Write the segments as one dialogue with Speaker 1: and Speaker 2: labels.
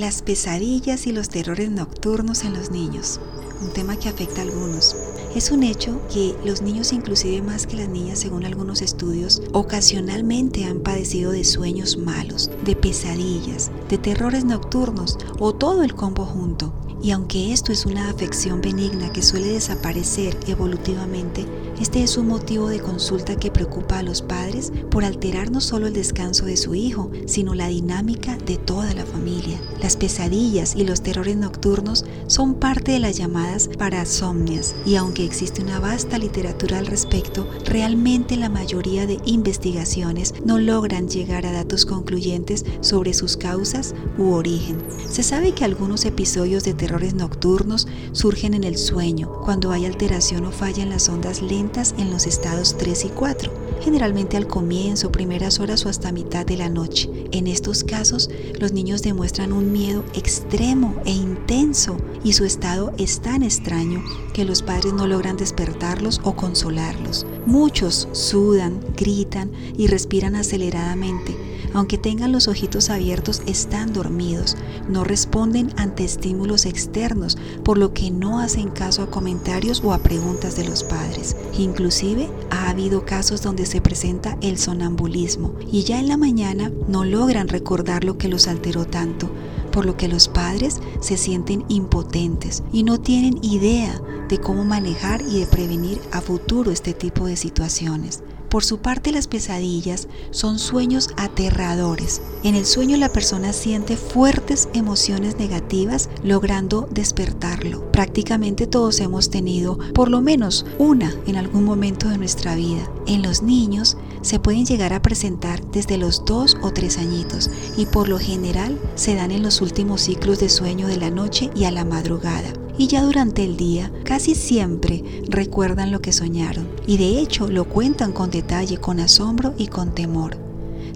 Speaker 1: las pesadillas y los terrores nocturnos en los niños, un tema que afecta a algunos. Es un hecho que los niños, inclusive más que las niñas, según algunos estudios, ocasionalmente han padecido de sueños malos, de pesadillas, de terrores nocturnos o todo el combo junto. Y aunque esto es una afección benigna que suele desaparecer evolutivamente, este es un motivo de consulta que preocupa a los padres por alterar no solo el descanso de su hijo, sino la dinámica de toda la familia. Las pesadillas y los terrores nocturnos son parte de las llamadas parasomnias y aunque existe una vasta literatura al respecto, realmente la mayoría de investigaciones no logran llegar a datos concluyentes sobre sus causas u origen. Se sabe que algunos episodios de terrores nocturnos surgen en el sueño, cuando hay alteración o falla en las ondas lentas en los estados 3 y 4, generalmente al comienzo, primeras horas o hasta mitad de la noche. En estos casos, los niños demuestran un miedo extremo e intenso y su estado es tan extraño que los padres no logran despertarlos o consolarlos. Muchos sudan, gritan y respiran aceleradamente aunque tengan los ojitos abiertos, están dormidos, no responden ante estímulos externos, por lo que no hacen caso a comentarios o a preguntas de los padres. Inclusive ha habido casos donde se presenta el sonambulismo y ya en la mañana no logran recordar lo que los alteró tanto, por lo que los padres se sienten impotentes y no tienen idea de cómo manejar y de prevenir a futuro este tipo de situaciones. Por su parte, las pesadillas son sueños aterradores. En el sueño la persona siente fuertes emociones negativas logrando despertarlo. Prácticamente todos hemos tenido por lo menos una en algún momento de nuestra vida. En los niños se pueden llegar a presentar desde los dos o tres añitos y por lo general se dan en los últimos ciclos de sueño de la noche y a la madrugada y ya durante el día casi siempre recuerdan lo que soñaron y de hecho lo cuentan con detalle, con asombro y con temor.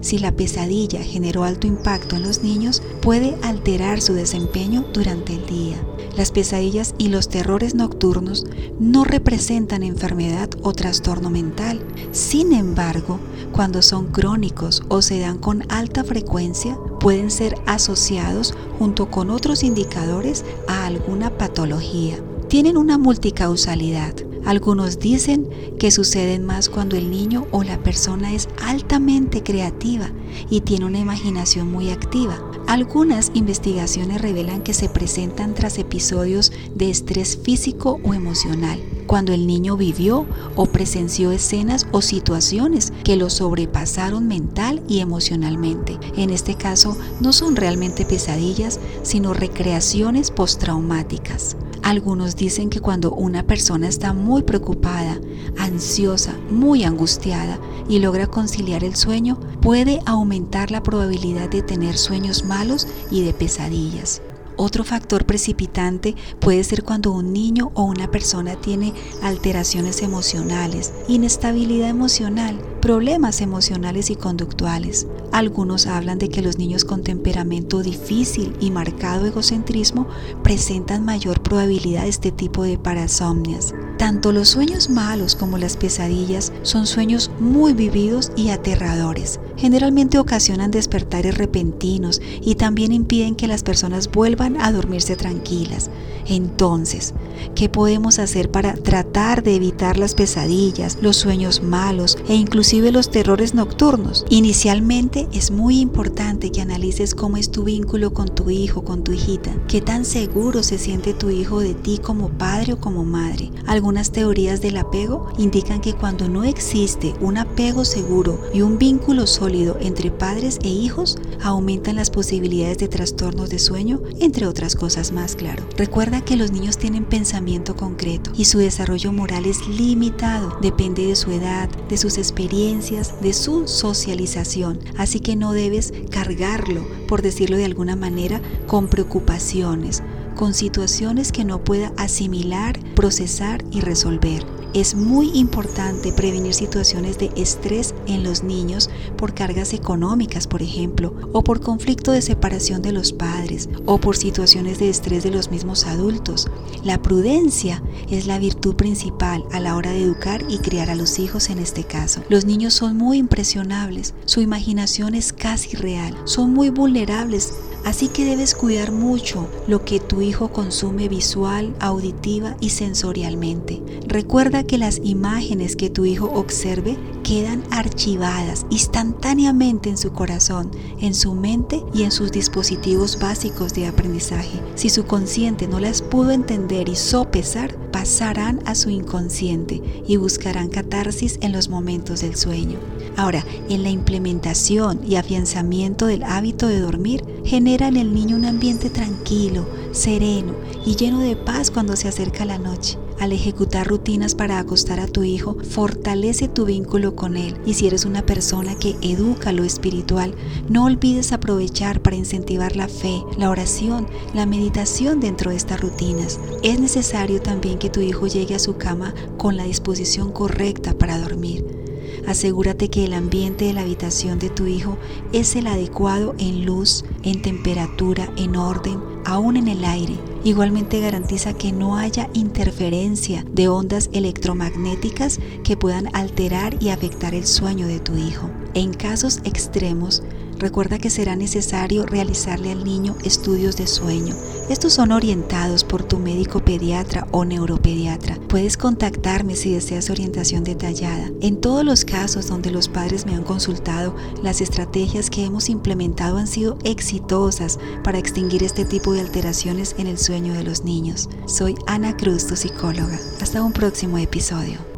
Speaker 1: Si la pesadilla generó alto impacto en los niños, puede alterar su desempeño durante el día. Las pesadillas y los terrores nocturnos no representan enfermedad o trastorno mental. Sin embargo, cuando son crónicos o se dan con alta frecuencia, pueden ser asociados junto con otros indicadores alguna patología. Tienen una multicausalidad. Algunos dicen que suceden más cuando el niño o la persona es altamente creativa y tiene una imaginación muy activa. Algunas investigaciones revelan que se presentan tras episodios de estrés físico o emocional, cuando el niño vivió o presenció escenas o situaciones que lo sobrepasaron mental y emocionalmente. En este caso, no son realmente pesadillas, sino recreaciones postraumáticas. Algunos dicen que cuando una persona está muy preocupada, ansiosa, muy angustiada y logra conciliar el sueño, puede aumentar la probabilidad de tener sueños malos y de pesadillas. Otro factor precipitante puede ser cuando un niño o una persona tiene alteraciones emocionales, inestabilidad emocional, problemas emocionales y conductuales. Algunos hablan de que los niños con temperamento difícil y marcado egocentrismo presentan mayor probabilidad de este tipo de parasomnias. Tanto los sueños malos como las pesadillas son sueños muy vividos y aterradores. Generalmente ocasionan despertares repentinos y también impiden que las personas vuelvan a dormirse tranquilas. Entonces, ¿qué podemos hacer para tratar de evitar las pesadillas, los sueños malos e inclusive los terrores nocturnos? Inicialmente es muy importante que analices cómo es tu vínculo con tu hijo, con tu hijita, qué tan seguro se siente tu hijo de ti como padre o como madre. Algunas teorías del apego indican que cuando no existe un apego seguro y un vínculo sólido entre padres e hijos, aumentan las posibilidades de trastornos de sueño, entre otras cosas más, claro. Recuerda que los niños tienen pensamiento concreto y su desarrollo moral es limitado, depende de su edad, de sus experiencias, de su socialización, así que no debes cargarlo, por decirlo de alguna manera, con preocupaciones, con situaciones que no pueda asimilar, procesar y resolver. Es muy importante prevenir situaciones de estrés en los niños por cargas económicas, por ejemplo, o por conflicto de separación de los padres, o por situaciones de estrés de los mismos adultos. La prudencia es la virtud principal a la hora de educar y criar a los hijos en este caso. Los niños son muy impresionables, su imaginación es casi real, son muy vulnerables Así que debes cuidar mucho lo que tu hijo consume visual, auditiva y sensorialmente. Recuerda que las imágenes que tu hijo observe quedan archivadas instantáneamente en su corazón, en su mente y en sus dispositivos básicos de aprendizaje. Si su consciente no las pudo entender y sopesar, pasarán a su inconsciente y buscarán catarsis en los momentos del sueño. Ahora, en la implementación y afianzamiento del hábito de dormir, genera en el niño un ambiente tranquilo, sereno y lleno de paz cuando se acerca la noche. Al ejecutar rutinas para acostar a tu hijo, fortalece tu vínculo con él. Y si eres una persona que educa lo espiritual, no olvides aprovechar para incentivar la fe, la oración, la meditación dentro de estas rutinas. Es necesario también que tu hijo llegue a su cama con la disposición correcta para dormir. Asegúrate que el ambiente de la habitación de tu hijo es el adecuado en luz, en temperatura, en orden, aún en el aire. Igualmente garantiza que no haya interferencia de ondas electromagnéticas que puedan alterar y afectar el sueño de tu hijo. En casos extremos, Recuerda que será necesario realizarle al niño estudios de sueño. Estos son orientados por tu médico pediatra o neuropediatra. Puedes contactarme si deseas orientación detallada. En todos los casos donde los padres me han consultado, las estrategias que hemos implementado han sido exitosas para extinguir este tipo de alteraciones en el sueño de los niños. Soy Ana Cruz, tu psicóloga. Hasta un próximo episodio.